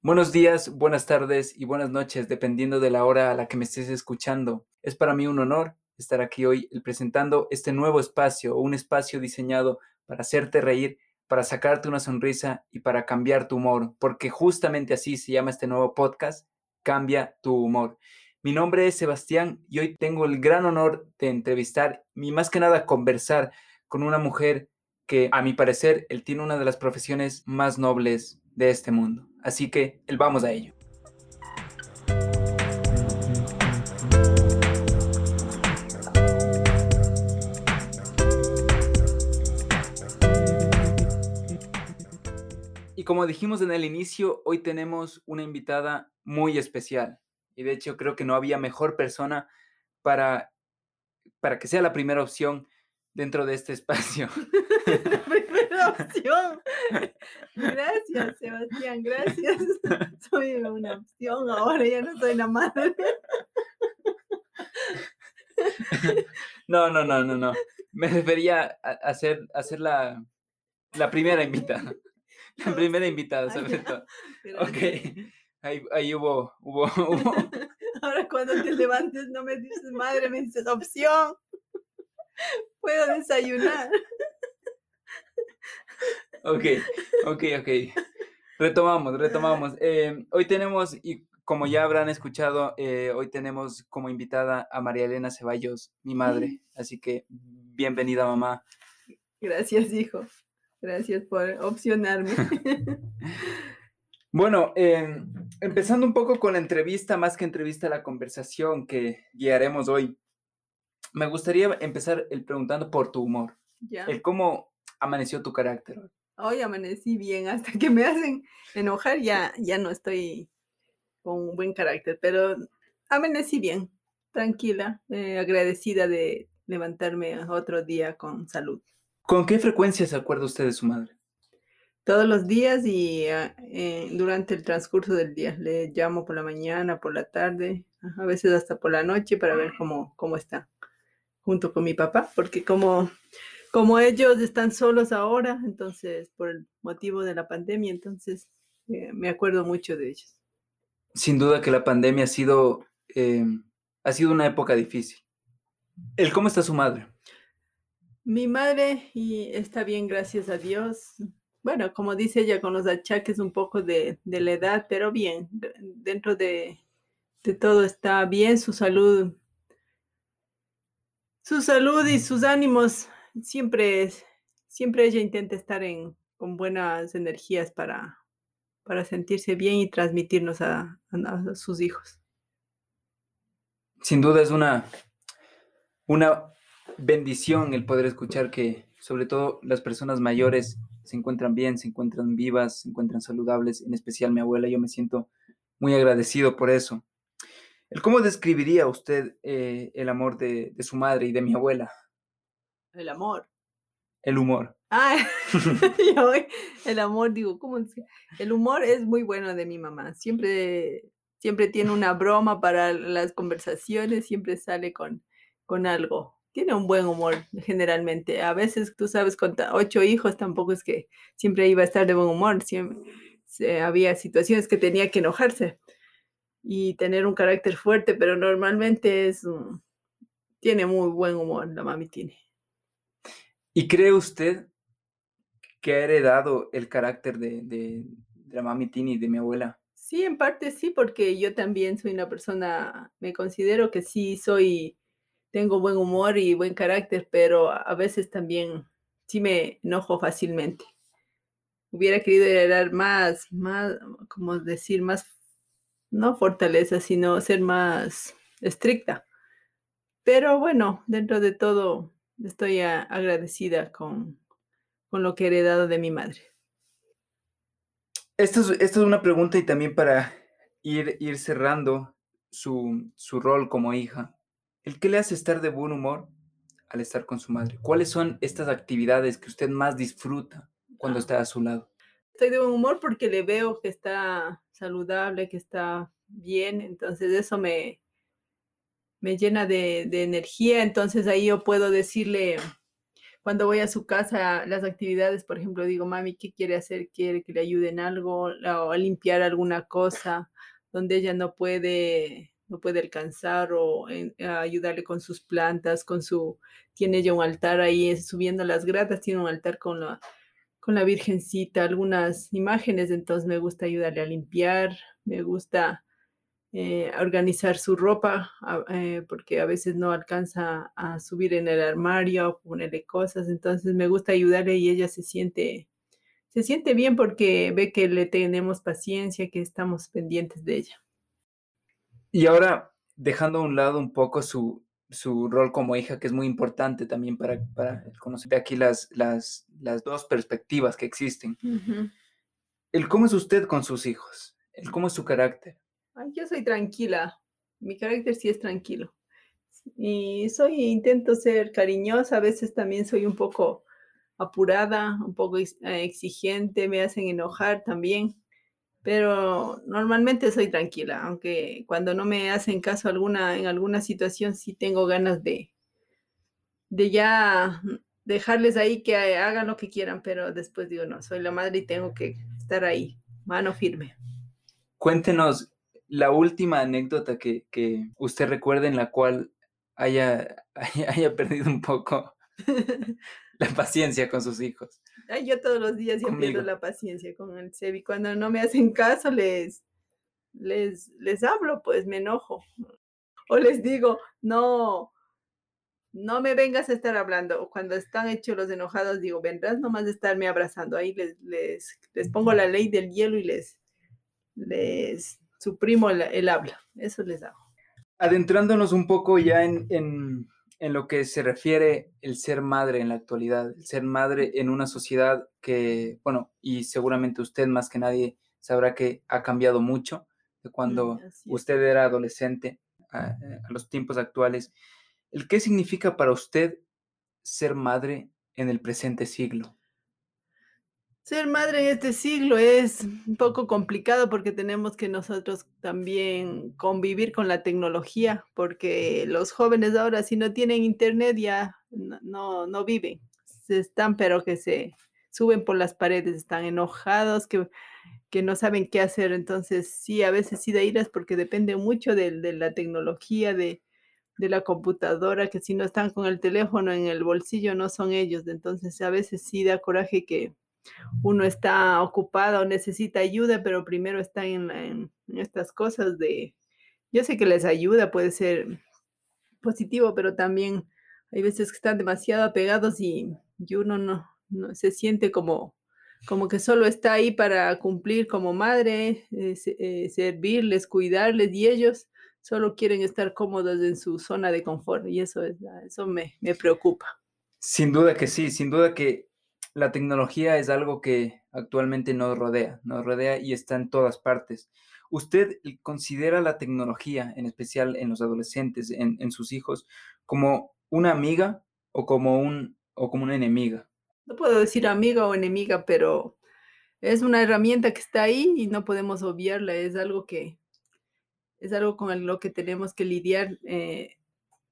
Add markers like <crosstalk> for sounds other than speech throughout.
Buenos días, buenas tardes y buenas noches, dependiendo de la hora a la que me estés escuchando. Es para mí un honor estar aquí hoy presentando este nuevo espacio, un espacio diseñado para hacerte reír, para sacarte una sonrisa y para cambiar tu humor, porque justamente así se llama este nuevo podcast, Cambia tu humor. Mi nombre es Sebastián y hoy tengo el gran honor de entrevistar y más que nada conversar con una mujer que a mi parecer él tiene una de las profesiones más nobles de este mundo. Así que el vamos a ello. Y como dijimos en el inicio, hoy tenemos una invitada muy especial. Y de hecho creo que no había mejor persona para, para que sea la primera opción dentro de este espacio. <laughs> <laughs> opción. Gracias, Sebastián, gracias. <laughs> Soy una opción ahora, ya no soy la madre. No, no, no, no, no. Me refería a hacer, ser la, la primera invitada. La primera invitada, sobre todo. Ok. Ahí, ahí hubo, hubo, hubo. <laughs> Ahora cuando te levantes no me dices madre, me dices opción. Puedo desayunar. Ok, ok, ok. Retomamos, retomamos. Eh, hoy tenemos, y como ya habrán escuchado, eh, hoy tenemos como invitada a María Elena Ceballos, mi madre. Así que bienvenida, mamá. Gracias, hijo. Gracias por opcionarme. <laughs> Bueno, em, empezando un poco con la entrevista, más que entrevista, la conversación que guiaremos hoy. Me gustaría empezar el preguntando por tu humor. Ya. El cómo amaneció tu carácter. Hoy amanecí bien, hasta que me hacen enojar ya, ya no estoy con un buen carácter, pero amanecí bien, tranquila, eh, agradecida de levantarme otro día con salud. ¿Con qué frecuencia se acuerda usted de su madre? Todos los días y ah, eh, durante el transcurso del día. Le llamo por la mañana, por la tarde, a veces hasta por la noche para ver cómo, cómo está junto con mi papá, porque como, como ellos están solos ahora, entonces por el motivo de la pandemia, entonces eh, me acuerdo mucho de ellos. Sin duda que la pandemia ha sido, eh, ha sido una época difícil. ¿El cómo está su madre? Mi madre y está bien, gracias a Dios. Bueno, como dice ella, con los achaques un poco de, de la edad, pero bien, dentro de, de todo está bien, su salud su salud y sus ánimos siempre, siempre ella intenta estar en, con buenas energías para, para sentirse bien y transmitirnos a, sus hijos. Sin duda es una, una bendición el poder escuchar que sobre todo las personas mayores se encuentran bien, se encuentran vivas, se encuentran saludables, en especial mi abuela, yo me siento muy agradecido por eso. ¿Cómo describiría usted eh, el amor de, su madre y de mi abuela? El amor. El humor. Ah, <laughs> <laughs> el amor, digo, ¿cómo? El humor es muy bueno de mi mamá. Siempre, siempre tiene una broma para las conversaciones, siempre sale con, con algo. Tiene un buen humor generalmente. A veces, tú sabes, con ocho hijos tampoco es que siempre iba a estar de buen humor. Siempre, había situaciones que tenía que enojarse y tener un carácter fuerte, pero normalmente es, tiene muy buen humor, la mami tiene. ¿Y cree usted que ha heredado el carácter de, de, la mami Tini de mi abuela? Sí, en parte sí, porque yo también soy una persona, me considero que sí soy, tengo buen humor y buen carácter, pero a veces también sí me enojo fácilmente. Hubiera querido heredar más, más, como decir, más no fortaleza, sino ser más estricta. Pero bueno, dentro de todo, estoy agradecida con, con lo que he heredado de mi madre. Esta es, es una pregunta y también para ir, ir cerrando su, su rol como hija. ¿El qué le hace estar de buen humor al estar con su madre? ¿Cuáles son estas actividades que usted más disfruta cuando ah. está a su lado? Estoy de buen humor porque le veo que está saludable, que está bien, entonces eso me, me llena de, energía, entonces ahí yo puedo decirle, cuando voy a su casa, las actividades, por ejemplo, digo, mami, ¿qué quiere hacer? ¿Quiere que le ayuden algo? O a limpiar alguna cosa donde ella no puede, no puede alcanzar o en- ayudarle con sus plantas, con su, tiene ella un altar ahí, subiendo las gradas, tiene un altar con la, con la Virgencita, algunas imágenes, entonces me gusta ayudarle a limpiar, me gusta eh, organizar su ropa, eh, porque a veces no alcanza a subir en el armario, o ponerle cosas, entonces me gusta ayudarle y ella se siente, se siente bien porque ve que le tenemos paciencia, que estamos pendientes de ella. Y ahora, dejando a un lado un poco su, su rol como hija, que es muy importante también para, para conocer aquí las, las, las dos perspectivas que existen. El cómo es usted con sus hijos, el cómo es su carácter. Ay, yo soy tranquila, mi carácter sí es tranquilo. Y soy, intento ser cariñosa, a veces también soy un poco apurada, un poco eh, exigente, me hacen enojar también, pero normalmente soy tranquila, aunque cuando no me hacen caso alguna, en alguna situación sí tengo ganas de, de ya dejarles ahí que hagan lo que quieran, pero después digo, no, soy la madre y tengo que estar ahí, mano firme. Cuéntenos la última anécdota que, que usted recuerde en la cual haya, haya, <laughs> haya perdido un poco <laughs> la paciencia con sus hijos. Ay, yo todos los días ya pierdo la paciencia con el Sebi. Cuando no me hacen caso, les, les, les hablo, pues me enojo. O les digo, no, no me vengas a estar hablando. O cuando están hechos los enojados, digo, vendrás nomás de estarme abrazando. Ahí les, les, les pongo la ley del hielo y les, les suprimo el, el habla. Eso les hago. Adentrándonos un poco ya en, en, en lo que se refiere el ser madre en la actualidad, el ser madre en una sociedad que, bueno, y seguramente usted más que nadie sabrá que ha cambiado mucho de cuando Mm, usted era adolescente a, a los tiempos actuales. ¿El qué significa para usted ser madre en el presente siglo? Ser madre en este siglo es un poco complicado porque tenemos que nosotros también convivir con la tecnología, porque los jóvenes ahora si no tienen internet ya no, no, viven. Se están, pero que se suben por las paredes, están enojados, que, que no saben qué hacer. Entonces sí, a veces sí da iras porque depende mucho de, de la tecnología, de, de la computadora, que si no están con el teléfono en el bolsillo no son ellos. Entonces a veces sí da coraje que uno está ocupado, necesita ayuda, pero primero están en, estas cosas de, yo sé que les ayuda, puede ser positivo, pero también hay veces que están demasiado apegados y, y uno no, no se siente como, como que solo está ahí para cumplir como madre, eh, eh, servirles, cuidarles y ellos solo quieren estar cómodos en su zona de confort y eso, es, eso me, me preocupa. Sin duda que sí, sin duda que la tecnología es algo que actualmente nos rodea, nos rodea y está en todas partes. ¿Usted considera la tecnología, en especial en los adolescentes, en, sus hijos, como una amiga o como, un, o como una enemiga? No puedo decir amiga o enemiga, pero es una herramienta que está ahí y no podemos obviarla. Es algo que es algo con lo que tenemos que lidiar. eh,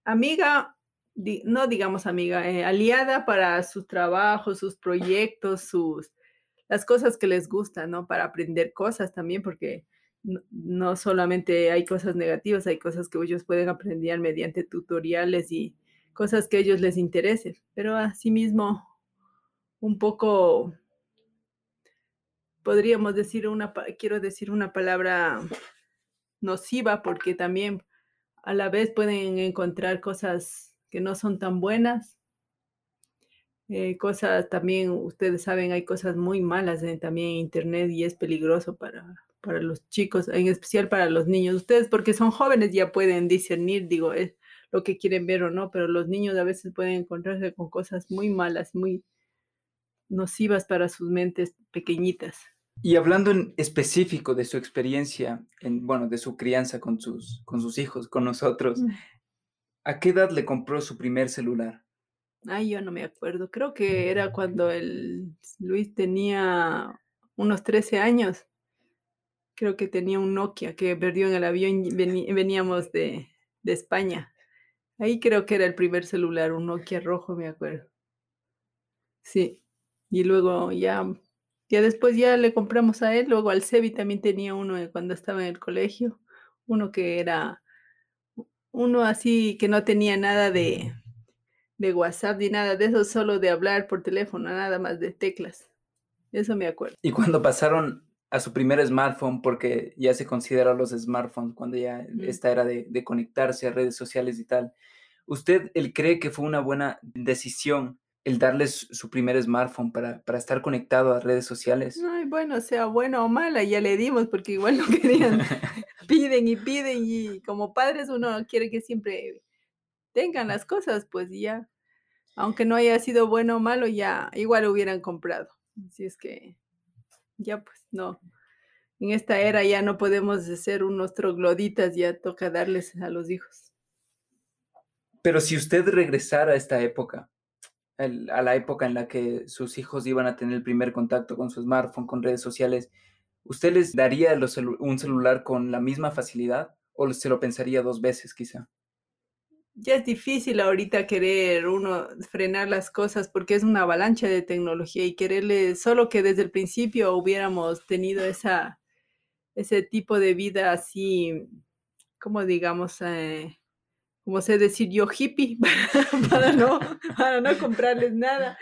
amiga, no digamos amiga, eh, aliada para sus trabajos, sus proyectos, sus las cosas que les gustan, ¿no? Para aprender cosas también, porque no, no solamente hay cosas negativas, hay cosas que ellos pueden aprender mediante tutoriales y cosas que a ellos les interesen, pero asimismo un poco, podríamos decir una, quiero decir una palabra nociva porque también a la vez pueden encontrar cosas que no son tan buenas. eh, cosas también, ustedes saben, hay cosas muy malas en, también en internet y es peligroso para, para los chicos, en especial para los niños. Ustedes porque son jóvenes ya pueden discernir, digo, es lo que quieren ver o no, pero los niños a veces pueden encontrarse con cosas muy malas, muy nocivas para sus mentes pequeñitas. Y hablando en específico de su experiencia, en, bueno, de su crianza con sus, con sus hijos, con nosotros, Mm. ¿A qué edad le compró su primer celular? Ay, yo no me acuerdo. Creo que era cuando el Luis tenía unos 13 años. Creo que tenía un Nokia que perdió en el avión <laughs> veníamos de, de España. Ahí creo que era el primer celular, un Nokia rojo, me acuerdo. Sí. Y luego ya, ya después ya le compramos a él, luego al Sebi también tenía uno cuando estaba en el colegio, uno que era uno así que no tenía nada de, de WhatsApp ni nada de eso, solo de hablar por teléfono, nada más de teclas. Eso me acuerdo. Y cuando pasaron a su primer smartphone, porque ya se consideran los smartphones, cuando ya Mm. esta era de, de conectarse a redes sociales y tal, ¿usted él cree que fue una buena decisión el darles su primer smartphone para, para estar conectado a redes sociales? Ay, bueno, sea buena o mala, ya le dimos porque igual no querían. <laughs> Piden y piden y como padres uno quiere que siempre tengan las cosas, pues ya. Aunque no haya sido bueno o malo, ya igual hubieran comprado. Así es que ya pues no. En esta era ya no podemos ser unos trogloditas, ya toca darles a los hijos. Pero si usted regresara a esta época, a la época en la que sus hijos iban a tener el primer contacto con su smartphone, con redes sociales, ¿usted les daría un celular con la misma facilidad o se lo pensaría dos veces quizá? Ya es difícil ahorita querer uno frenar las cosas porque es una avalancha de tecnología y quererle, solo que desde el principio hubiéramos tenido esa, ese tipo de vida así, como digamos, eh, como sé decir yo, hippie, <laughs> para, para no, para no comprarles nada.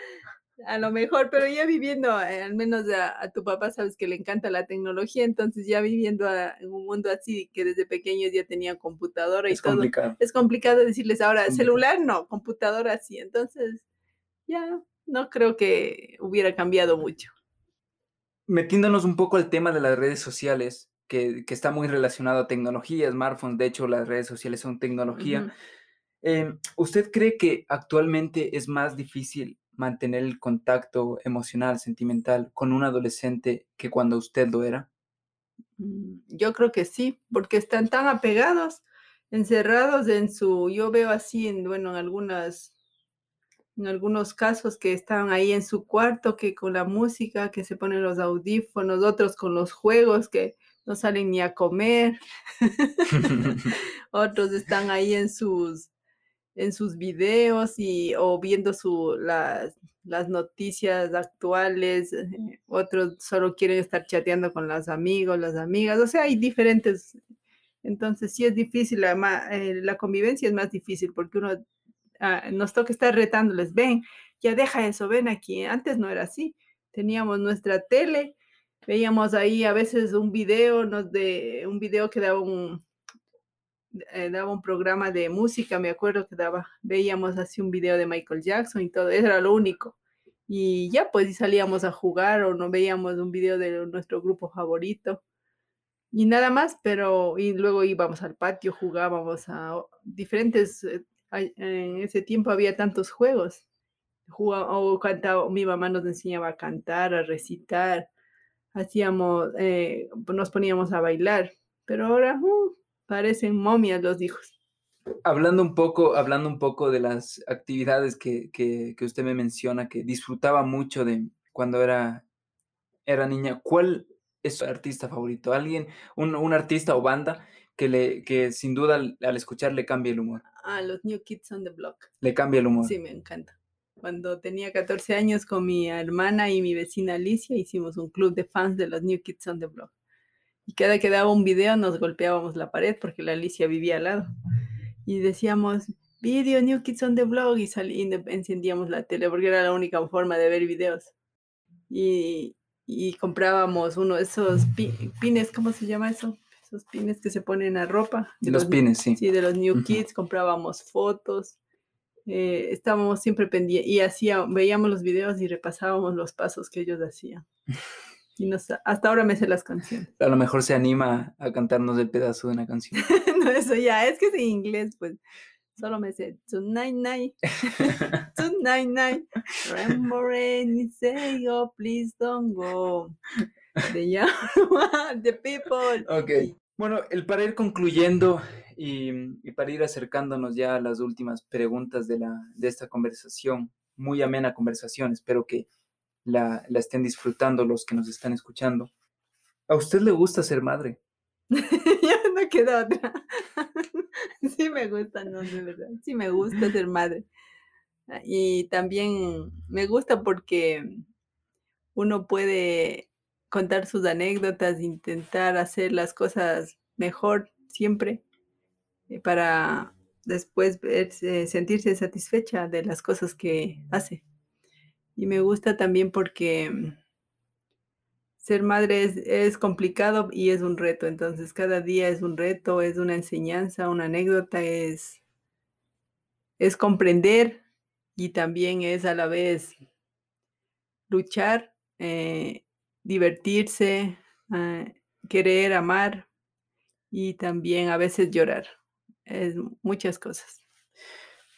A lo mejor, pero ya viviendo, eh, al menos a, a tu papá sabes que le encanta la tecnología, entonces ya viviendo a- en un mundo así que desde pequeños ya tenían computadora y Es todo complicado. es complicado decirles ahora, complicado. celular no, computadora sí. Entonces, ya no creo que hubiera cambiado mucho. Metiéndonos un poco al tema de las redes sociales, que, que está muy relacionado a tecnología, smartphones, de hecho las redes sociales son tecnología. Eh, ¿Usted cree que actualmente es más difícil mantener el contacto emocional, sentimental con un adolescente que cuando usted lo era? Mm, Yo creo que sí, porque están tan apegados, encerrados en su, yo veo así en, bueno, en algunas, en algunos casos que están ahí en su cuarto, que con la música, que se ponen los audífonos, otros con los juegos, que no salen ni a comer. <laughs> <laughs> Otros están ahí en sus, en sus videos y o viendo su, las, las noticias actuales, eh, otros solo quieren estar chateando con los amigos, las amigas, o sea, hay diferentes. Entonces sí es difícil, la, eh, la convivencia es más difícil porque uno ah, nos toca estar retándoles, ven, ya deja eso, ven aquí. Antes no era así, teníamos nuestra tele, veíamos ahí a veces un video, nos de, un video que daba un, eh, daba un programa de música, me acuerdo que daba, veíamos así un video de Michael Jackson y todo, era lo único. Y ya pues salíamos a jugar o no veíamos un video de nuestro grupo favorito y nada más, pero y luego íbamos al patio, jugábamos a diferentes, eh, en ese tiempo había tantos juegos. Juga- o cantaba, mi mamá nos enseñaba a cantar, a recitar, hacíamos, eh, nos poníamos a bailar, pero ahora uh, parecen momias los hijos. Hablando un poco, hablando un poco de las actividades que, que- que usted me menciona, que disfrutaba mucho de cuando era, era niña, ¿cuál es su artista favorito? ¿Alguien, un, un artista o banda que, le, que sin duda al, al escuchar le cambie el humor? Ah, los New Kids on the Block. Le cambia el humor. Sí, me encanta. Cuando tenía 14 años con mi hermana y mi vecina Alicia, hicimos un club de fans de los New Kids on the Block. Y cada que daba un video nos golpeábamos la pared porque la Alicia vivía al lado. Y decíamos, video New Kids on the Block y, y encendíamos la tele porque era la única forma de ver videos. Y, y comprábamos uno de esos pi- pines, ¿cómo se llama eso? Esos pines que se ponen a ropa. de Los pines, sí. Sí, de los New Ujú. Kids, comprábamos fotos, eh, estábamos siempre pendientes y hacía, veíamos los videos y repasábamos los pasos que ellos hacían. <laughs> Y nos, hasta ahora me sé las canciones. A lo mejor se anima a cantarnos el pedazo de una canción. <laughs> no, eso ya, es que es en inglés, pues solo me sé Tonight Night, <laughs> Tonight Night, Rain, y say, oh, please don't go. The, young one, the people. Ok. Bueno, el para ir concluyendo y, y para ir acercándonos ya a las últimas preguntas de, la, de esta conversación, muy amena conversación, espero que la, la estén disfrutando los que nos están escuchando. ¿A usted le gusta ser madre? <laughs> ya no queda otra. <laughs> sí me gusta, no, de verdad. Sí me gusta ser madre. Y también me gusta porque uno puede contar sus anécdotas, intentar hacer las cosas mejor siempre eh, para después verse- sentirse satisfecha de las cosas que hace. Y me gusta también porque mm, ser madre es, complicado y es un reto. Entonces cada día es un reto, es una enseñanza, una anécdota, es, es comprender y también es a la vez luchar, eh, divertirse, ah, querer, amar y también a veces llorar. Es muchas cosas.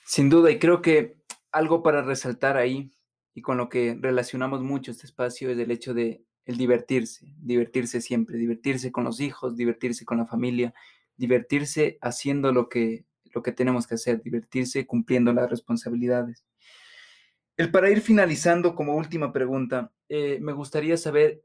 Sin duda, y creo que algo para resaltar ahí y con lo que relacionamos mucho este espacio es el hecho de el divertirse, divertirse siempre, divertirse con los hijos, divertirse con la familia, divertirse haciendo lo que, lo que tenemos que hacer, divertirse cumpliendo las responsabilidades. El para ir finalizando como última pregunta, eh, me gustaría saber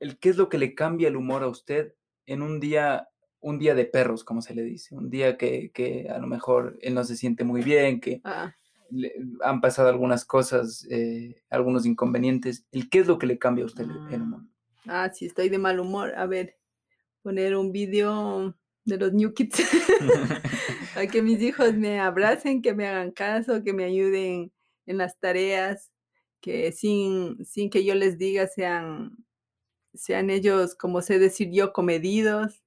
el qué es lo que le cambia el humor a usted en un día, un día de perros, como se le dice, un día que, que a lo mejor él no se siente muy bien, que Ah, le- han pasado algunas cosas, eh, algunos inconvenientes. ¿El qué es lo que le cambia a usted el, el humor? ah, si estoy de mal humor, a ver, poner un vídeo de los New Kids. <laughs> a que mis hijos <laughs> me abracen, que me hagan caso, que me ayuden en las tareas, que sin, sin que yo les diga sean, sean ellos, como sé decir yo, comedidos.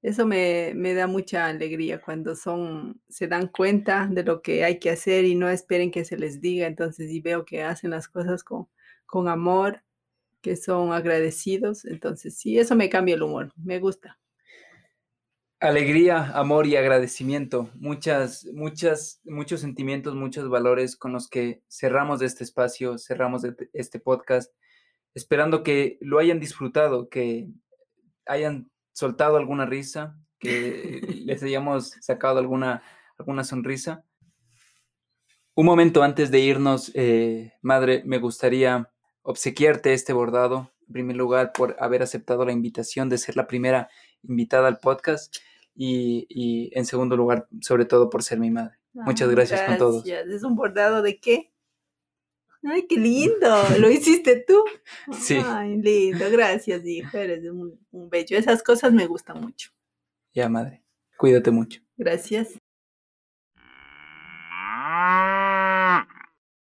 Eso me, me da mucha alegría cuando son, se dan cuenta de lo que hay que hacer y no esperen que se les diga. Entonces, y veo que hacen las cosas con, con amor, que son agradecidos. Entonces, sí, eso me cambia el humor. Me gusta. Alegría, amor y agradecimiento. Muchas, muchas, muchos sentimientos, muchos valores con los que cerramos este espacio, cerramos de- este podcast, esperando que lo hayan disfrutado, que hayan soltado alguna risa, que les hayamos sacado alguna, alguna sonrisa. Un momento antes de irnos, eh, madre, me gustaría obsequiarte este bordado, en primer lugar, por haber aceptado la invitación de ser la primera invitada al podcast y, y en segundo lugar, sobre todo, por ser mi madre. Muchas Ah, gracias con todos. gracias. ¿Es un bordado de qué? Ay, qué lindo. ¿Lo hiciste tú? <laughs> Sí. Ay, lindo. Gracias, hijo. Eres un, un bello. Esas cosas me gustan mucho. Ya, madre, cuídate mucho. Gracias.